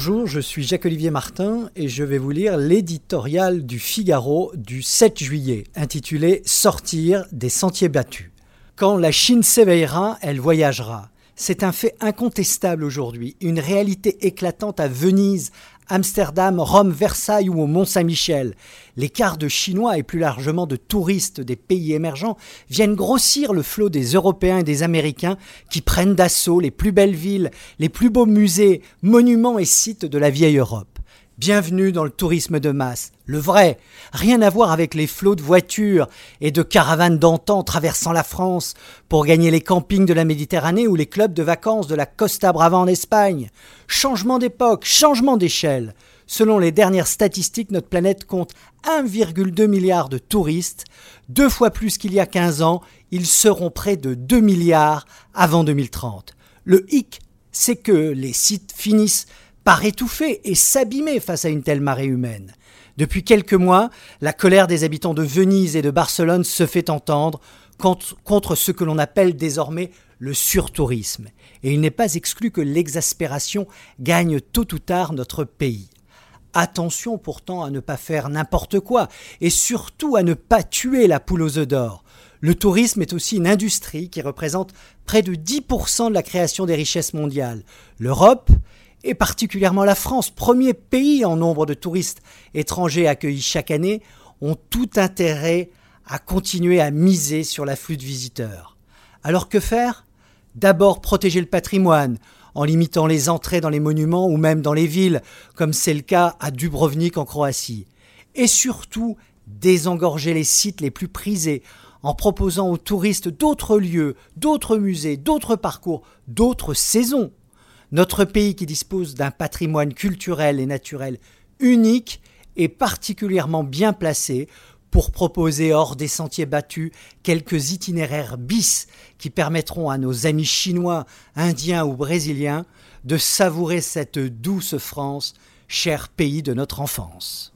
Bonjour, je suis Jacques-Olivier Martin et je vais vous lire l'éditorial du Figaro du 7 juillet intitulé Sortir des sentiers battus. Quand la Chine s'éveillera, elle voyagera. C'est un fait incontestable aujourd'hui, une réalité éclatante à Venise, Amsterdam, Rome, Versailles ou au Mont-Saint-Michel. Les quarts de Chinois et plus largement de touristes des pays émergents viennent grossir le flot des Européens et des Américains qui prennent d'assaut les plus belles villes, les plus beaux musées, monuments et sites de la vieille Europe. Bienvenue dans le tourisme de masse, le vrai, rien à voir avec les flots de voitures et de caravanes d'antan traversant la France pour gagner les campings de la Méditerranée ou les clubs de vacances de la Costa Brava en Espagne. Changement d'époque, changement d'échelle. Selon les dernières statistiques, notre planète compte 1,2 milliard de touristes, deux fois plus qu'il y a 15 ans, ils seront près de 2 milliards avant 2030. Le hic, c'est que les sites finissent par étouffer et s'abîmer face à une telle marée humaine. Depuis quelques mois, la colère des habitants de Venise et de Barcelone se fait entendre contre, ce que l'on appelle désormais le surtourisme. Et il n'est pas exclu que l'exaspération gagne tôt ou tard notre pays. Attention pourtant à ne pas faire n'importe quoi et surtout à ne pas tuer la poule aux œufs d'or. Le tourisme est aussi une industrie qui représente près de 10% de la création des richesses mondiales. L'Europe et particulièrement la France, premier pays en nombre de touristes étrangers accueillis chaque année, ont tout intérêt à continuer à miser sur l'afflux de visiteurs. Alors que faire? D'abord protéger le patrimoine, en limitant les entrées dans les monuments ou même dans les villes, comme c'est le cas à Dubrovnik en Croatie. Et surtout, désengorger les sites les plus prisés, en proposant aux touristes d'autres lieux, d'autres musées, d'autres parcours, d'autres saisons. Notre pays qui dispose d'un patrimoine culturel et naturel unique est particulièrement bien placé pour proposer hors des sentiers battus quelques itinéraires bis qui permettront à nos amis chinois, indiens ou brésiliens de savourer cette douce France, cher pays de notre enfance.